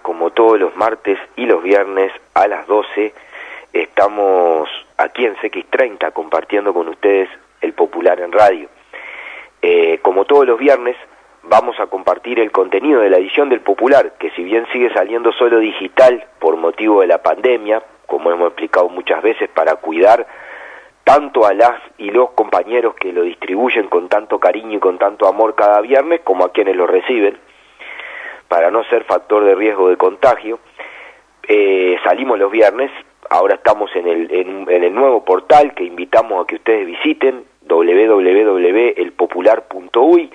Como todos los martes y los viernes a las 12 estamos aquí en CX30 compartiendo con ustedes el Popular en Radio. Eh, como todos los viernes vamos a compartir el contenido de la edición del Popular, que si bien sigue saliendo solo digital por motivo de la pandemia, como hemos explicado muchas veces, para cuidar tanto a las y los compañeros que lo distribuyen con tanto cariño y con tanto amor cada viernes, como a quienes lo reciben, para no ser factor de riesgo de contagio. Eh, salimos los viernes, ahora estamos en el, en, el nuevo portal que invitamos a que ustedes visiten, www.elpopular.uy.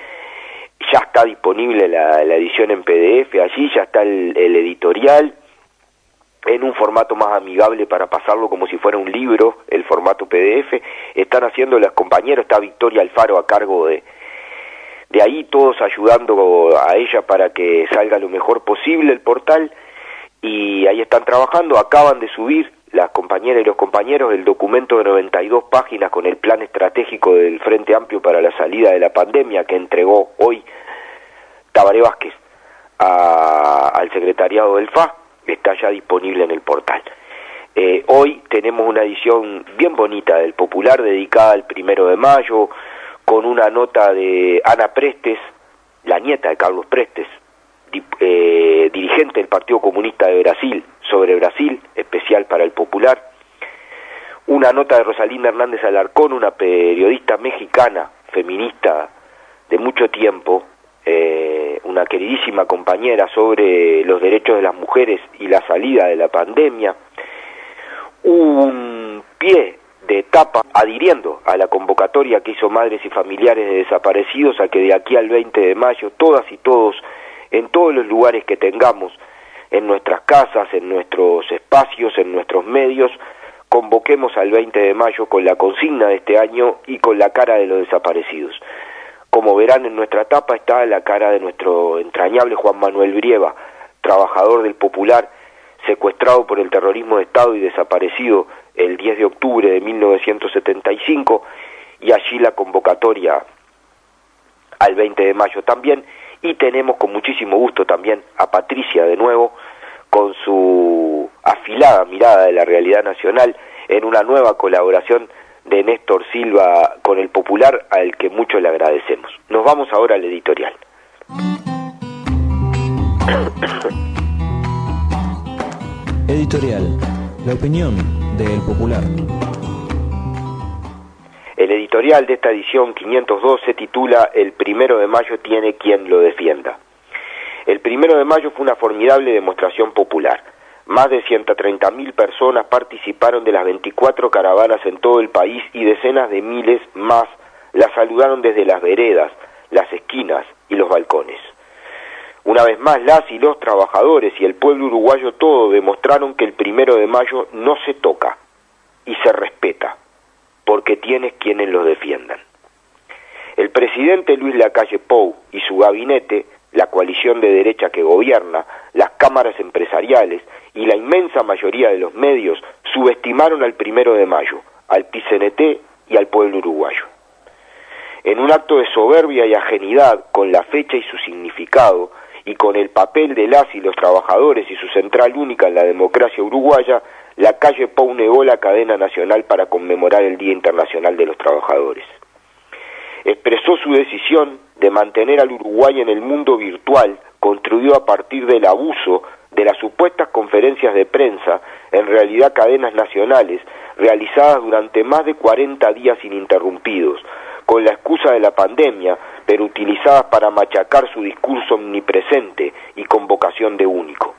Ya está disponible la, la, edición en PDF, allí ya está el, el editorial, en un formato más amigable para pasarlo como si fuera un libro, el formato PDF. Están haciendo las compañeras, está Victoria Alfaro a cargo de, de ahí, todos ayudando a ella para que salga lo mejor posible el portal. Y ahí están trabajando, acaban de subir las compañeras y los compañeros el documento de 92 páginas con el plan estratégico del Frente Amplio para la salida de la pandemia que entregó hoy Tabaré Vázquez a, al secretariado del FA está ya disponible en el portal. Eh, hoy tenemos una edición bien bonita del Popular dedicada al primero de mayo, con una nota de Ana Prestes, la nieta de Carlos Prestes, eh, dirigente del Partido Comunista de Brasil, sobre Brasil, especial para el Popular. Una nota de Rosalinda Hernández Alarcón, una periodista mexicana, feminista de mucho tiempo, eh, una queridísima compañera sobre los derechos de las mujeres y la salida de la pandemia, un pie de etapa adhiriendo a la convocatoria que hizo Madres y Familiares de Desaparecidos a que de aquí al 20 de mayo todas y todos, en todos los lugares que tengamos, en nuestras casas, en nuestros espacios, en nuestros medios, convoquemos al 20 de mayo con la consigna de este año y con la cara de los desaparecidos. Como verán en nuestra tapa está la cara de nuestro entrañable Juan Manuel Brieva, trabajador del Popular, secuestrado por el terrorismo de Estado y desaparecido el 10 de octubre de 1975, y allí la convocatoria al 20 de mayo también, y tenemos con muchísimo gusto también a Patricia de nuevo, con su afilada mirada de la realidad nacional, en una nueva colaboración de Néstor Silva con el Popular, al que mucho le agradecemos. Nos vamos ahora al editorial. Editorial. La opinión del Popular. El editorial de esta edición 502 se titula El primero de mayo tiene quien lo defienda. El primero de mayo fue una formidable demostración popular. Más de 130.000 personas participaron de las 24 caravanas en todo el país y decenas de miles más la saludaron desde las veredas, las esquinas y los balcones. Una vez más, las y los trabajadores y el pueblo uruguayo todo demostraron que el primero de mayo no se toca y se respeta, porque tienes quienes los defiendan. El presidente Luis Lacalle Pou y su gabinete, la coalición de derecha que gobierna, las cámaras empresariales y la inmensa mayoría de los medios subestimaron al primero de mayo, al PCNT y al pueblo uruguayo. En un acto de soberbia y ajenidad con la fecha y su significado, y con el papel de las y los trabajadores y su central única en la democracia uruguaya, la calle Pou negó la cadena nacional para conmemorar el Día Internacional de los Trabajadores. Expresó su decisión de mantener al Uruguay en el mundo virtual construido a partir del abuso de las supuestas conferencias de prensa, en realidad cadenas nacionales, realizadas durante más de 40 días ininterrumpidos, con la excusa de la pandemia, pero utilizadas para machacar su discurso omnipresente y con vocación de único.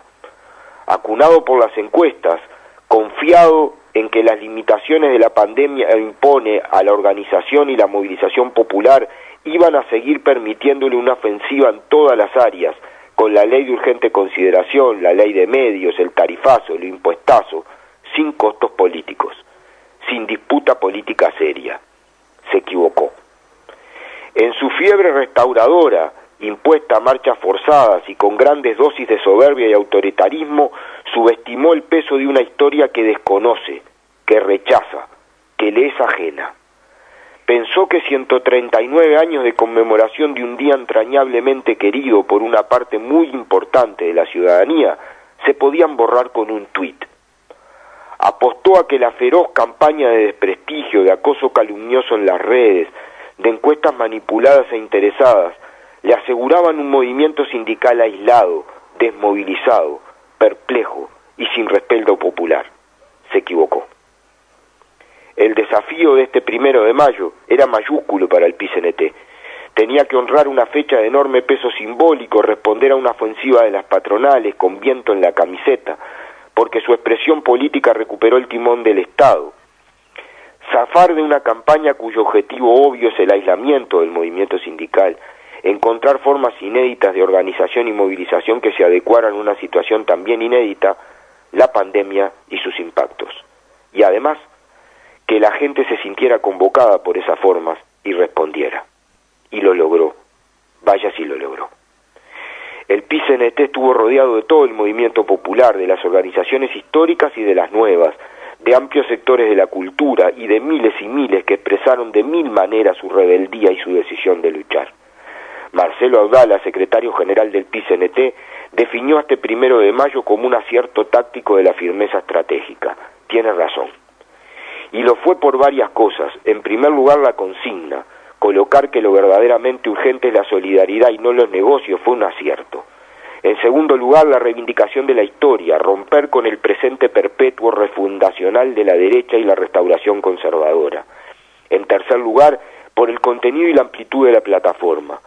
Acunado por las encuestas, confiado en que las limitaciones de la pandemia impone a la organización y la movilización popular iban a seguir permitiéndole una ofensiva en todas las áreas, con la ley de urgente consideración, la ley de medios, el tarifazo, el impuestazo, sin costos políticos, sin disputa política seria. Se equivocó. En su fiebre restauradora, impuesta a marchas forzadas y con grandes dosis de soberbia y autoritarismo, subestimó el peso de una historia que desconoce, que rechaza, que le es ajena. Pensó que 139 años de conmemoración de un día entrañablemente querido por una parte muy importante de la ciudadanía se podían borrar con un tuit. Apostó a que la feroz campaña de desprestigio, de acoso calumnioso en las redes, de encuestas manipuladas e interesadas, le aseguraban un movimiento sindical aislado, desmovilizado, perplejo y sin respaldo popular. Se equivocó. El desafío de este primero de mayo era mayúsculo para el PCNT. Tenía que honrar una fecha de enorme peso simbólico, responder a una ofensiva de las patronales con viento en la camiseta, porque su expresión política recuperó el timón del Estado. Zafar de una campaña cuyo objetivo obvio es el aislamiento del movimiento sindical, encontrar formas inéditas de organización y movilización que se adecuaran a una situación también inédita, la pandemia y sus impactos. Y además, que la gente se sintiera convocada por esas formas y respondiera. Y lo logró. Vaya si lo logró. El PCNT estuvo rodeado de todo el movimiento popular, de las organizaciones históricas y de las nuevas, de amplios sectores de la cultura y de miles y miles que expresaron de mil maneras su rebeldía y su decisión de luchar. Marcelo Audala, secretario general del PCNT, definió este primero de mayo como un acierto táctico de la firmeza estratégica. Tiene razón. Y lo fue por varias cosas. En primer lugar, la consigna, colocar que lo verdaderamente urgente es la solidaridad y no los negocios, fue un acierto. En segundo lugar, la reivindicación de la historia, romper con el presente perpetuo refundacional de la derecha y la restauración conservadora. En tercer lugar, por el contenido y la amplitud de la plataforma.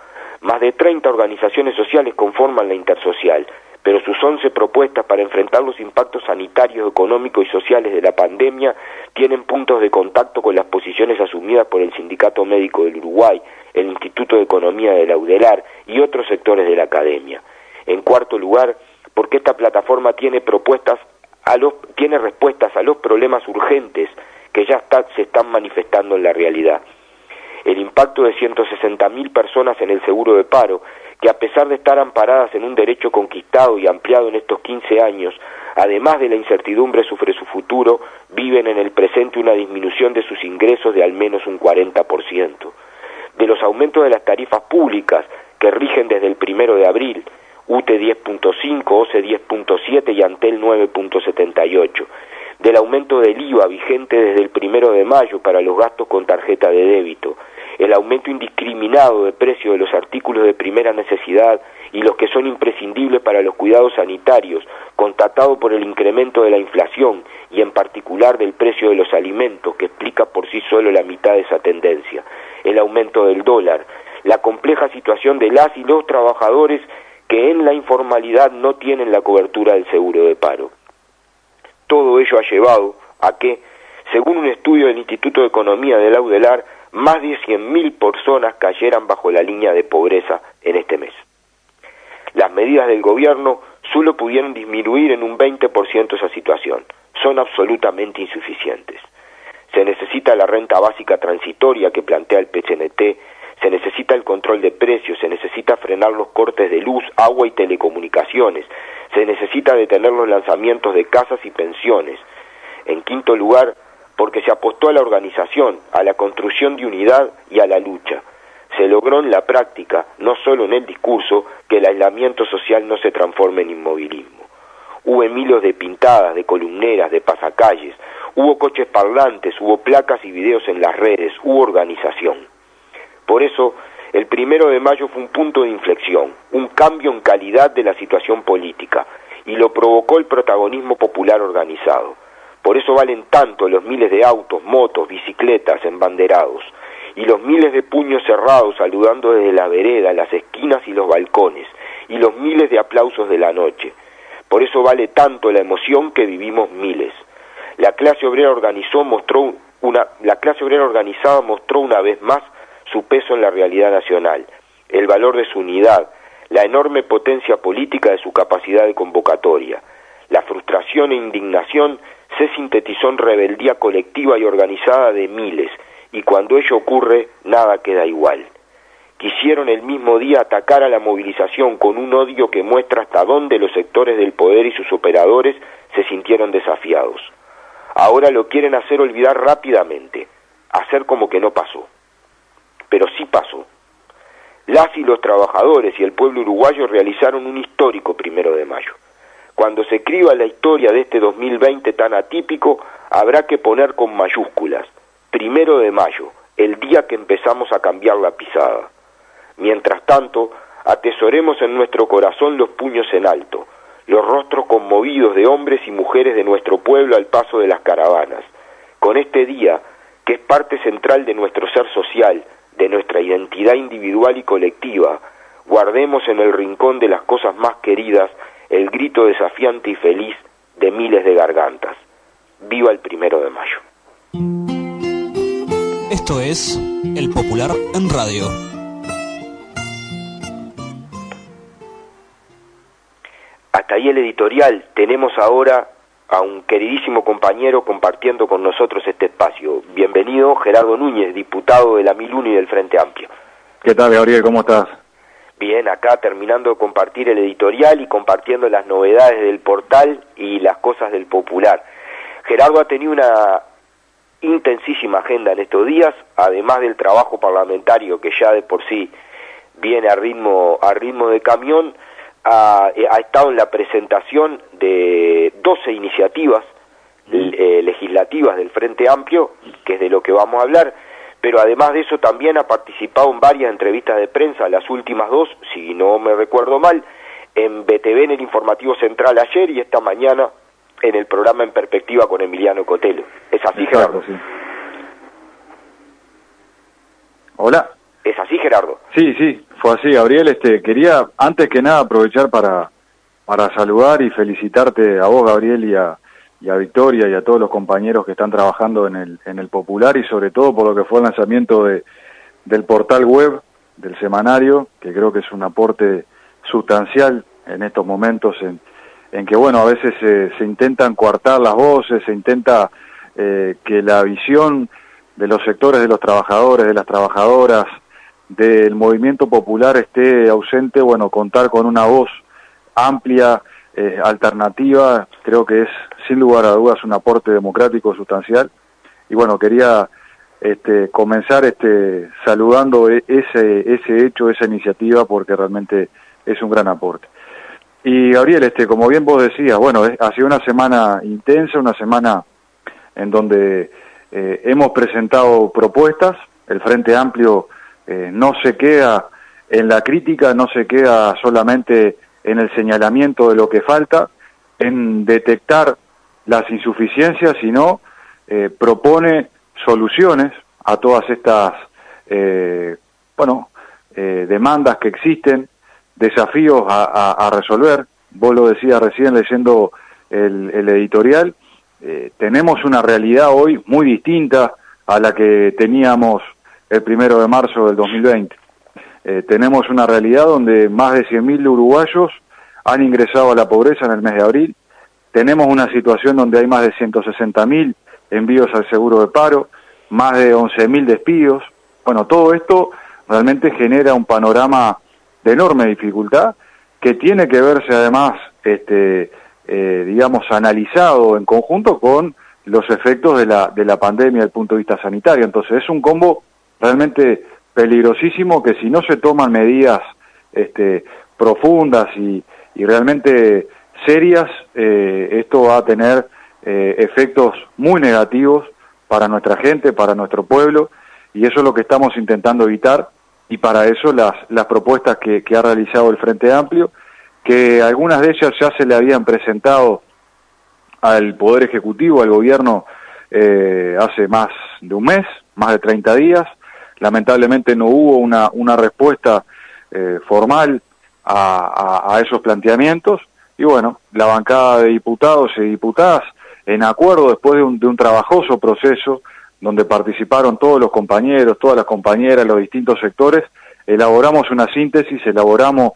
Más de 30 organizaciones sociales conforman la Intersocial, pero sus 11 propuestas para enfrentar los impactos sanitarios, económicos y sociales de la pandemia tienen puntos de contacto con las posiciones asumidas por el Sindicato Médico del Uruguay, el Instituto de Economía de la UDELAR y otros sectores de la academia. En cuarto lugar, porque esta plataforma tiene propuestas a los, tiene respuestas a los problemas urgentes que ya se están manifestando en la realidad el impacto de 160.000 personas en el seguro de paro, que a pesar de estar amparadas en un derecho conquistado y ampliado en estos 15 años, además de la incertidumbre sobre su futuro, viven en el presente una disminución de sus ingresos de al menos un 40%. De los aumentos de las tarifas públicas que rigen desde el primero de abril, UTE 10.5, OCE 10.7 y Antel 9.78 del aumento del IVA vigente desde el primero de mayo para los gastos con tarjeta de débito, el aumento indiscriminado de precio de los artículos de primera necesidad y los que son imprescindibles para los cuidados sanitarios, constatado por el incremento de la inflación y en particular del precio de los alimentos, que explica por sí solo la mitad de esa tendencia, el aumento del dólar, la compleja situación de las y los trabajadores que en la informalidad no tienen la cobertura del seguro de paro. Todo ello ha llevado a que, según un estudio del Instituto de Economía del Audelar, más de 100.000 personas cayeran bajo la línea de pobreza en este mes. Las medidas del gobierno solo pudieron disminuir en un 20% esa situación. Son absolutamente insuficientes. Se necesita la renta básica transitoria que plantea el PCNT, se necesita el control de precios, se necesita frenar los cortes de luz, agua y telecomunicaciones, se necesita detener los lanzamientos de casas y pensiones. En quinto lugar, porque se apostó a la organización, a la construcción de unidad y a la lucha. Se logró en la práctica, no solo en el discurso, que el aislamiento social no se transforme en inmovilismo. Hubo miles de pintadas, de columneras, de pasacalles, hubo coches parlantes, hubo placas y videos en las redes, hubo organización. Por eso, el primero de mayo fue un punto de inflexión, un cambio en calidad de la situación política, y lo provocó el protagonismo popular organizado. Por eso valen tanto los miles de autos, motos, bicicletas, embanderados, y los miles de puños cerrados saludando desde la vereda, las esquinas y los balcones, y los miles de aplausos de la noche. Por eso vale tanto la emoción que vivimos miles. La clase obrera organizó, mostró una, la clase obrera organizada mostró una vez más su peso en la realidad nacional, el valor de su unidad, la enorme potencia política de su capacidad de convocatoria. La frustración e indignación se sintetizó en rebeldía colectiva y organizada de miles, y cuando ello ocurre, nada queda igual. Quisieron el mismo día atacar a la movilización con un odio que muestra hasta dónde los sectores del poder y sus operadores se sintieron desafiados. Ahora lo quieren hacer olvidar rápidamente, hacer como que no pasó. Pero sí pasó. Las y los trabajadores y el pueblo uruguayo realizaron un histórico primero de mayo. Cuando se escriba la historia de este 2020 tan atípico, habrá que poner con mayúsculas, primero de mayo, el día que empezamos a cambiar la pisada. Mientras tanto, atesoremos en nuestro corazón los puños en alto, los rostros conmovidos de hombres y mujeres de nuestro pueblo al paso de las caravanas. Con este día, que es parte central de nuestro ser social, de nuestra identidad individual y colectiva, guardemos en el rincón de las cosas más queridas el grito desafiante y feliz de miles de gargantas. Viva el primero de mayo. Esto es El Popular en Radio. Hasta ahí el editorial. Tenemos ahora a un queridísimo compañero compartiendo con nosotros este espacio. Bienvenido Gerardo Núñez, diputado de la Miluni y del Frente Amplio. ¿Qué tal, Gabriel? ¿Cómo estás? Bien, acá terminando de compartir el editorial y compartiendo las novedades del portal y las cosas del popular. Gerardo ha tenido una intensísima agenda en estos días, además del trabajo parlamentario que ya de por sí viene a ritmo, a ritmo de camión, ha, ha estado en la presentación de 12 iniciativas eh, legislativas del Frente Amplio, que es de lo que vamos a hablar, pero además de eso también ha participado en varias entrevistas de prensa, las últimas dos, si no me recuerdo mal, en BTV en el informativo central ayer y esta mañana en el programa En Perspectiva con Emiliano Cotelo. ¿Es así, Gerardo? Sí. Hola. ¿Es así, Gerardo? Sí, sí, fue así, Gabriel. Este, quería antes que nada aprovechar para, para saludar y felicitarte a vos, Gabriel, y a, y a Victoria y a todos los compañeros que están trabajando en el, en el Popular y sobre todo por lo que fue el lanzamiento de, del portal web, del semanario, que creo que es un aporte sustancial en estos momentos en, en que, bueno, a veces se, se intentan coartar las voces, se intenta eh, que la visión de los sectores de los trabajadores, de las trabajadoras, del movimiento popular esté ausente, bueno, contar con una voz amplia, eh, alternativa, creo que es sin lugar a dudas un aporte democrático sustancial. Y bueno, quería este, comenzar este, saludando e, ese, ese hecho, esa iniciativa, porque realmente es un gran aporte. Y Gabriel, este, como bien vos decías, bueno, ha sido una semana intensa, una semana en donde eh, hemos presentado propuestas, el Frente Amplio eh, no se queda en la crítica, no se queda solamente en el señalamiento de lo que falta, en detectar las insuficiencias, sino eh, propone soluciones a todas estas, eh, bueno, eh, demandas que existen, desafíos a, resolver. Vos lo decías recién leyendo el, el editorial. Eh, tenemos una realidad hoy muy distinta a la que teníamos el primero de marzo del 2020. Eh, tenemos una realidad donde más de 100.000 uruguayos han ingresado a la pobreza en el mes de abril. Tenemos una situación donde hay más de 160.000 envíos al seguro de paro, más de 11.000 despidos. Bueno, todo esto realmente genera un panorama de enorme dificultad que tiene que verse además, este, eh, digamos, analizado en conjunto con los efectos de la, de la pandemia desde el punto de vista sanitario. Entonces es un combo realmente peligrosísimo que si no se toman medidas este, profundas y, realmente serias, eh, esto va a tener eh, efectos muy negativos para nuestra gente, para nuestro pueblo, y eso es lo que estamos intentando evitar, y para eso las, las propuestas que, que ha realizado el Frente Amplio, que algunas de ellas ya se le habían presentado al Poder Ejecutivo, al gobierno, eh, hace más de un mes, más de 30 días. Lamentablemente no hubo una, una respuesta eh, formal a, esos planteamientos. Y bueno, la bancada de diputados y diputadas, en acuerdo después de un, trabajoso proceso, donde participaron todos los compañeros, todas las compañeras, los distintos sectores, elaboramos una síntesis, elaboramos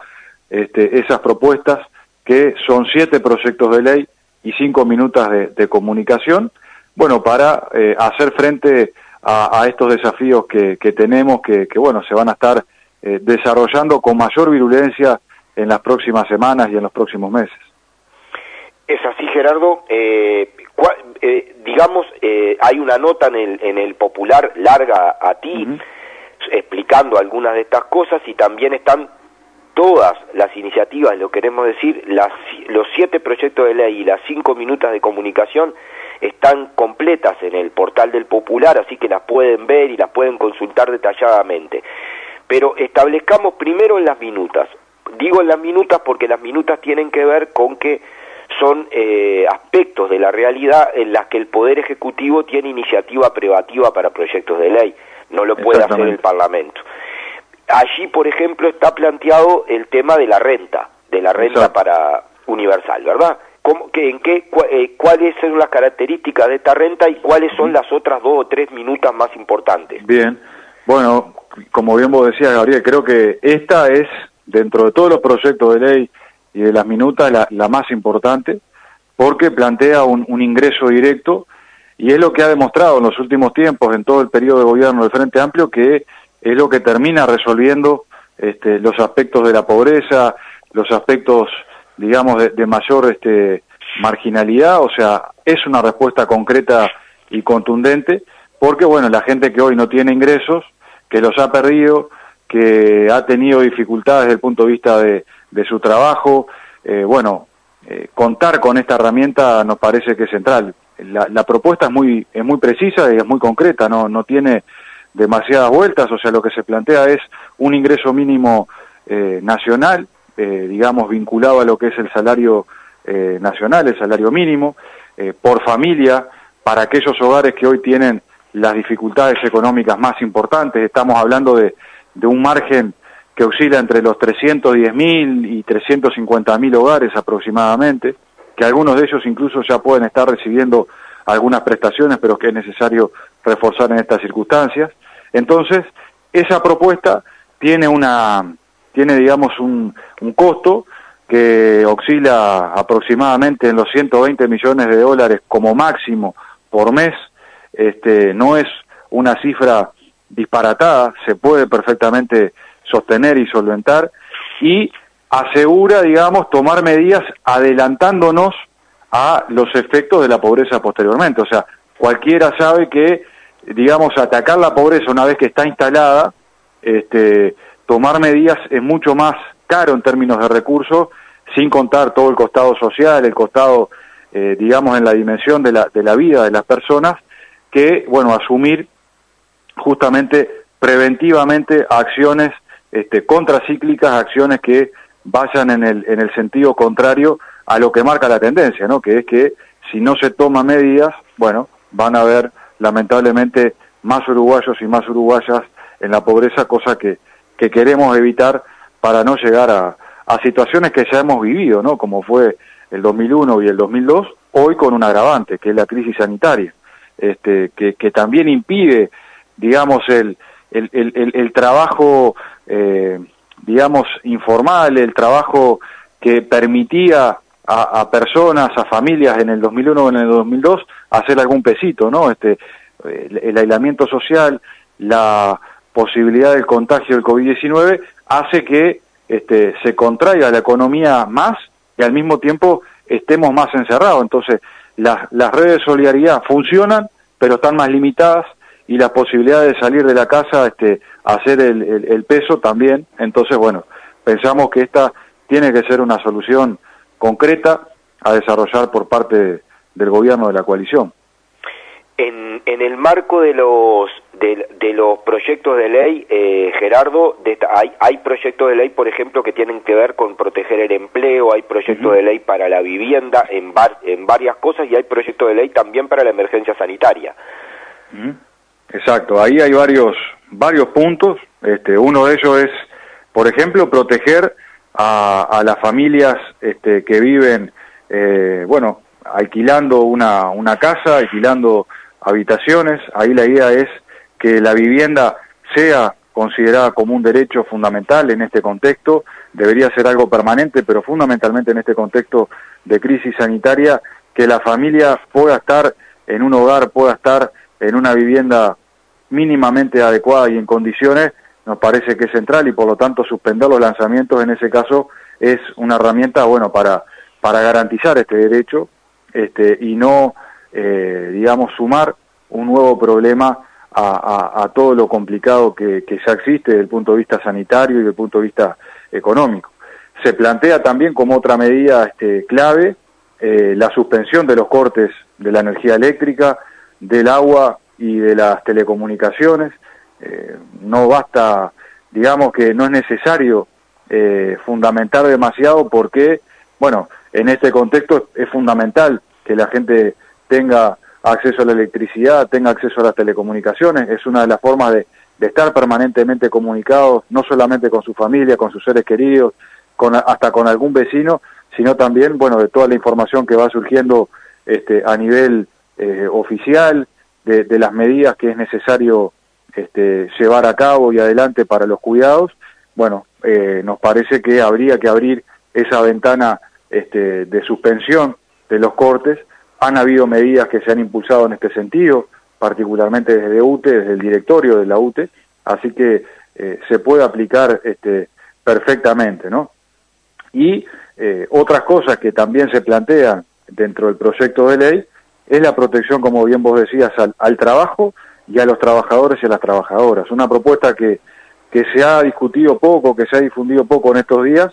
este, esas propuestas que son siete proyectos de ley y cinco minutos de, comunicación, bueno, para eh, hacer frente a, estos desafíos que, tenemos, que, bueno, se van a estar eh, desarrollando con mayor virulencia en las próximas semanas y en los próximos meses. Es así, Gerardo. Eh, digamos, hay una nota en el, en el Popular larga a ti explicando algunas de estas cosas y también están todas las iniciativas, lo queremos decir, las, los siete proyectos de ley y las cinco minutos de comunicación están completas en el portal del Popular, así que las pueden ver y las pueden consultar detalladamente. Pero establezcamos primero en las minutas. Digo en las minutas porque las minutas tienen que ver con que son eh, aspectos de la realidad en las que el Poder Ejecutivo tiene iniciativa privativa para proyectos de ley, no lo puede hacer el Parlamento allí, por ejemplo, está planteado el tema de la renta, de la renta para universal, ¿verdad? ¿Cómo, que, en qué, eh, ¿Cuáles son las características de esta renta y cuáles son las otras dos o tres minutas más importantes? Bien, bueno, como bien vos decías, Gabriel, creo que esta es, dentro de todos los proyectos de ley y de las minutas, la, más importante, porque plantea un, un ingreso directo y es lo que ha demostrado en los últimos tiempos, en todo el periodo de gobierno del Frente Amplio, que es lo que termina resolviendo este, los aspectos de la pobreza, los aspectos, digamos, de, mayor este, marginalidad, o sea, es una respuesta concreta y contundente, porque, bueno, la gente que hoy no tiene ingresos, que los ha perdido, que ha tenido dificultades desde el punto de vista de, su trabajo, eh, bueno, eh, contar con esta herramienta nos parece que es central. La, la, propuesta es muy, es muy precisa y es muy concreta, no, no tiene demasiadas vueltas, o sea, lo que se plantea es un ingreso mínimo eh, nacional, eh, digamos, vinculado a lo que es el salario eh, nacional, el salario mínimo, por familia, para aquellos hogares que hoy tienen las dificultades económicas más importantes, estamos hablando de, de un margen que oscila entre los 310 mil y 350 mil hogares aproximadamente, que algunos de ellos incluso ya pueden estar recibiendo algunas prestaciones, pero que es necesario reforzar en estas circunstancias. Entonces, esa propuesta tiene una, tiene digamos un, costo que oscila aproximadamente en los 120 millones de dólares como máximo por mes, este, no es una cifra disparatada, se puede perfectamente sostener y solventar y asegura, digamos, tomar medidas adelantándonos a los efectos de la pobreza posteriormente. O sea, cualquiera sabe que digamos, atacar la pobreza una vez que está instalada, este, tomar medidas es mucho más caro en términos de recursos, sin contar todo el costado social, el costado, eh, digamos, en la dimensión de la, de la vida de las personas, que, bueno, asumir justamente preventivamente acciones este, contracíclicas, acciones que vayan en el, en el sentido contrario a lo que marca la tendencia, ¿no? Que es que si no se toman medidas, bueno, van a haber lamentablemente más uruguayos y más uruguayas en la pobreza, cosa que, que queremos evitar para no llegar a, a situaciones que ya hemos vivido, ¿no? Como fue el 2001 y el 2002, hoy con un agravante, que es la crisis sanitaria, este, que, que también impide, digamos, el, el, el, el trabajo, eh, digamos, informal, el trabajo que permitía a, personas, a familias en el 2001 o en el 2002 hacer algún pesito, ¿no? Este, el, aislamiento social, la posibilidad del contagio del COVID-19 hace que este, se contraiga la economía más y al mismo tiempo estemos más encerrados. Entonces, las, las redes de solidaridad funcionan, pero están más limitadas y la posibilidad de salir de la casa, este, hacer el, el peso también. Entonces, bueno, pensamos que esta tiene que ser una solución concreta a desarrollar por parte del gobierno de la coalición. En, en el marco de los de, los proyectos de ley, eh, Gerardo, hay, hay proyectos de ley, por ejemplo, que tienen que ver con proteger el empleo, hay proyectos de ley para la vivienda, en, en varias cosas, y hay proyectos de ley también para la emergencia sanitaria. Exacto, ahí hay varios, varios puntos. Este, uno de ellos es, por ejemplo, proteger a, a las familias este, que viven, eh, bueno, alquilando una, una casa, alquilando habitaciones. Ahí la idea es que la vivienda sea considerada como un derecho fundamental en este contexto, debería ser algo permanente, pero fundamentalmente en este contexto de crisis sanitaria, que la familia pueda estar en un hogar, pueda estar en una vivienda mínimamente adecuada y en condiciones, nos parece que es central y por lo tanto suspender los lanzamientos en ese caso es una herramienta, bueno, para, para garantizar este derecho este, y no, eh, digamos, sumar un nuevo problema a, todo lo complicado que, ya existe desde el punto de vista sanitario y desde el punto de vista económico. Se plantea también como otra medida este, clave eh, la suspensión de los cortes de la energía eléctrica, del agua y de las telecomunicaciones. Eh, no basta, digamos que no es necesario eh, fundamentar demasiado porque, bueno, en este contexto es fundamental que la gente tenga acceso a la electricidad, tenga acceso a las telecomunicaciones, es una de las formas de, estar permanentemente comunicados, no solamente con su familia, con sus seres queridos, con, hasta con algún vecino, sino también, bueno, de toda la información que va surgiendo este, a nivel eh, oficial, de, de, las medidas que es necesario este, llevar a cabo y adelante para los cuidados, bueno, eh, nos parece que habría que abrir esa ventana este, de suspensión de los cortes han habido medidas que se han impulsado en este sentido, particularmente desde UTE, desde el directorio de la UTE, así que eh, se puede aplicar este, perfectamente, ¿no? Y eh, otras cosas que también se plantean dentro del proyecto de ley es la protección, como bien vos decías, al, trabajo y a los trabajadores y a las trabajadoras. Una propuesta que, que se ha discutido poco, que se ha difundido poco en estos días,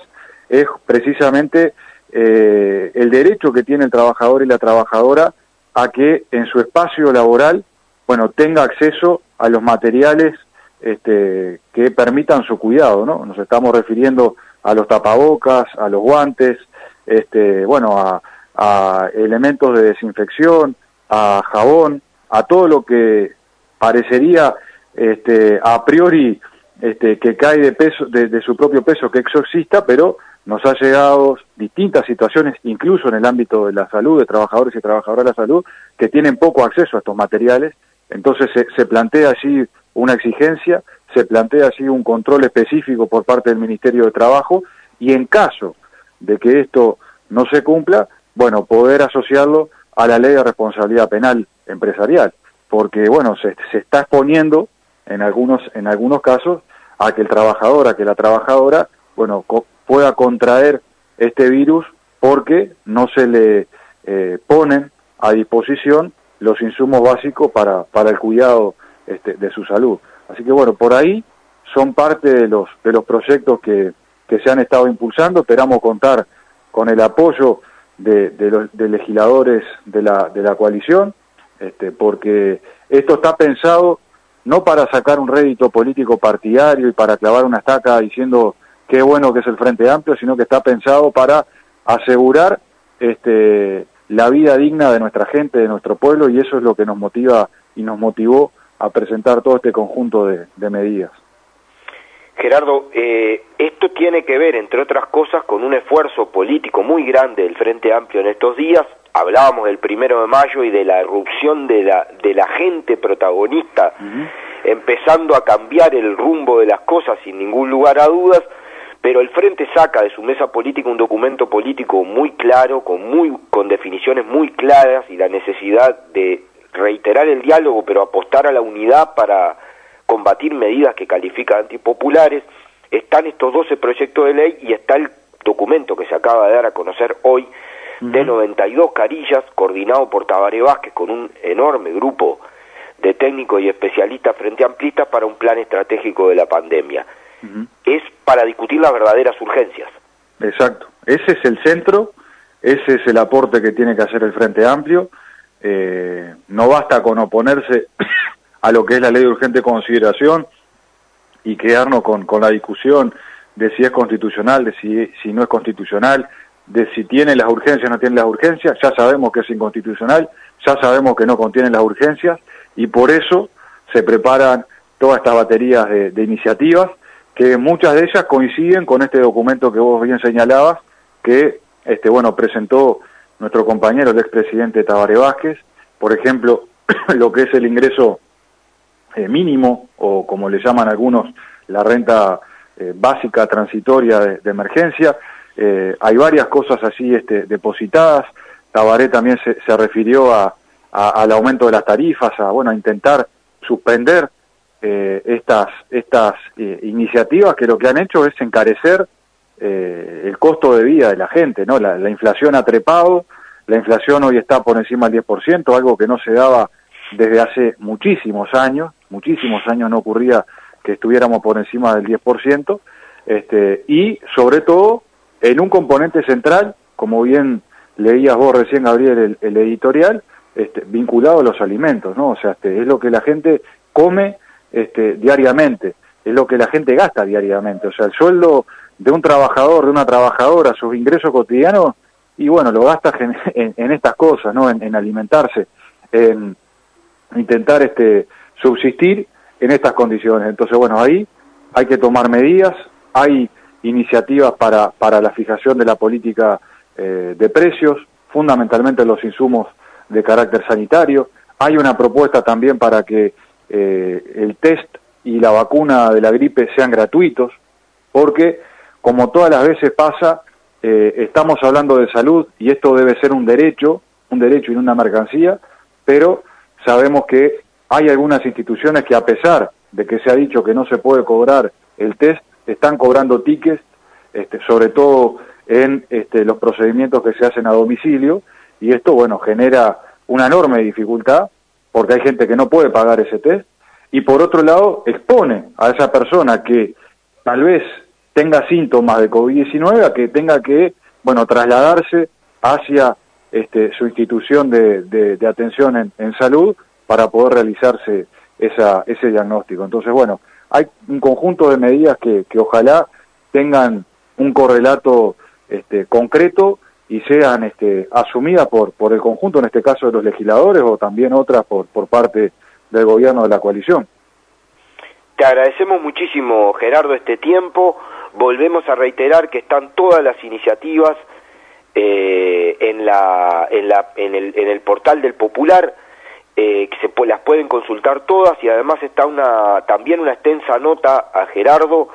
es precisamente eh, el derecho que tiene el trabajador y la trabajadora a que en su espacio laboral, bueno, tenga acceso a los materiales este, que permitan su cuidado, ¿no? Nos estamos refiriendo a los tapabocas, a los guantes, este, bueno, a, elementos de desinfección, a jabón, a todo lo que parecería este, a priori este, que cae de peso, de, de, su propio peso, que eso exista, pero nos ha llegado distintas situaciones, incluso en el ámbito de la salud, de trabajadores y trabajadoras de la salud, que tienen poco acceso a estos materiales. Entonces se, plantea allí una exigencia, se plantea allí un control específico por parte del Ministerio de Trabajo y en caso de que esto no se cumpla, bueno, poder asociarlo a la ley de responsabilidad penal empresarial, porque bueno, se, se está exponiendo en algunos, en algunos casos a que el trabajador, a que la trabajadora, bueno, pueda contraer este virus porque no se le eh, ponen a disposición los insumos básicos para, para el cuidado este, de su salud. Así que bueno, por ahí son parte de los, de los proyectos que, que se han estado impulsando. Esperamos contar con el apoyo de, de los de legisladores de la, de la coalición, este, porque esto está pensado no para sacar un rédito político partidario y para clavar una estaca diciendo qué bueno que es el Frente Amplio, sino que está pensado para asegurar este, la vida digna de nuestra gente, de nuestro pueblo, y eso es lo que nos motiva y nos motivó a presentar todo este conjunto de, medidas. Gerardo, eh, esto tiene que ver, entre otras cosas, con un esfuerzo político muy grande del Frente Amplio en estos días. Hablábamos del primero de mayo y de la erupción de la, de la gente protagonista, empezando a cambiar el rumbo de las cosas sin ningún lugar a dudas pero el Frente saca de su mesa política un documento político muy claro, con, muy, con definiciones muy claras y la necesidad de reiterar el diálogo, pero apostar a la unidad para combatir medidas que califica antipopulares. Están estos 12 proyectos de ley y está el documento que se acaba de dar a conocer hoy de 92 carillas, coordinado por Tabaré Vázquez con un enorme grupo de técnicos y especialistas frente amplistas para un plan estratégico de la pandemia es para discutir las verdaderas urgencias. Exacto, ese es el centro, ese es el aporte que tiene que hacer el Frente Amplio. Eh, no basta con oponerse a lo que es la ley de urgente consideración y quedarnos con, con la discusión de si es constitucional, de si, si no es constitucional, de si tiene las urgencias o no tiene las urgencias, ya sabemos que es inconstitucional, ya sabemos que no contiene las urgencias y por eso se preparan todas estas baterías de, de iniciativas que muchas de ellas coinciden con este documento que vos bien señalabas, que este bueno presentó nuestro compañero, el expresidente Tabaré Vázquez, por ejemplo, lo que es el ingreso eh, mínimo, o como le llaman algunos, la renta eh, básica transitoria de, emergencia. Eh, hay varias cosas así este, depositadas. Tabaré también se, se refirió a, al aumento de las tarifas, a, bueno, a intentar suspender estas, estas iniciativas que lo que han hecho es encarecer el costo de vida de la gente, ¿no? La, la inflación ha trepado, la inflación hoy está por encima del 10%, algo que no se daba desde hace muchísimos años, muchísimos años no ocurría que estuviéramos por encima del 10%, este, y sobre todo en un componente central, como bien leías vos recién, Gabriel, el, editorial, este, vinculado a los alimentos, ¿no? O sea, este, es lo que la gente come este, diariamente, es lo que la gente gasta diariamente, o sea, el sueldo de un trabajador, de una trabajadora, sus ingresos cotidianos, y bueno, lo gastas en, estas cosas, ¿no? En, alimentarse, en intentar este, subsistir en estas condiciones. Entonces, bueno, ahí hay que tomar medidas, hay iniciativas para, para la fijación de la política eh, de precios, fundamentalmente los insumos de carácter sanitario. Hay una propuesta también para que eh, el test y la vacuna de la gripe sean gratuitos, porque como todas las veces pasa, eh, estamos hablando de salud y esto debe ser un derecho, un derecho y una mercancía, pero sabemos que hay algunas instituciones que a pesar de que se ha dicho que no se puede cobrar el test, están cobrando tickets, este, sobre todo en este, los procedimientos que se hacen a domicilio, y esto, bueno, genera una enorme dificultad, porque hay gente que no puede pagar ese test, y por otro lado, expone a esa persona que tal vez tenga síntomas de COVID-19 a que tenga que, bueno, trasladarse hacia este, su institución de, de, atención en, en, salud para poder realizarse esa, ese diagnóstico. Entonces, bueno, hay un conjunto de medidas que, que ojalá tengan un correlato este, concreto y sean este, asumidas por, por el conjunto, en este caso de los legisladores, o también otras por, por parte del gobierno de la coalición. Te agradecemos muchísimo, Gerardo, este tiempo volvemos a reiterar que están todas las iniciativas eh, en, la, en, la, en, el, en el portal del Popular, eh, que se las pueden consultar todas y además está una, también una extensa nota a Gerardo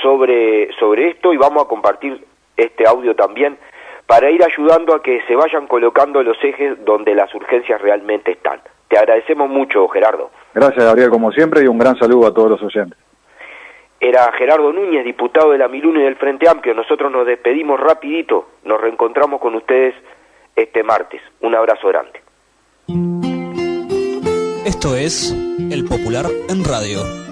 sobre, sobre esto y vamos a compartir este audio también para ir ayudando a que se vayan colocando los ejes donde las urgencias realmente están. Te agradecemos mucho, Gerardo. Gracias, Gabriel, como siempre, y un gran saludo a todos los oyentes era Gerardo Núñez, diputado de la Miluna y del Frente Amplio. Nosotros nos despedimos rapidito, nos reencontramos con ustedes este martes. Un abrazo grande. Esto es El Popular en Radio.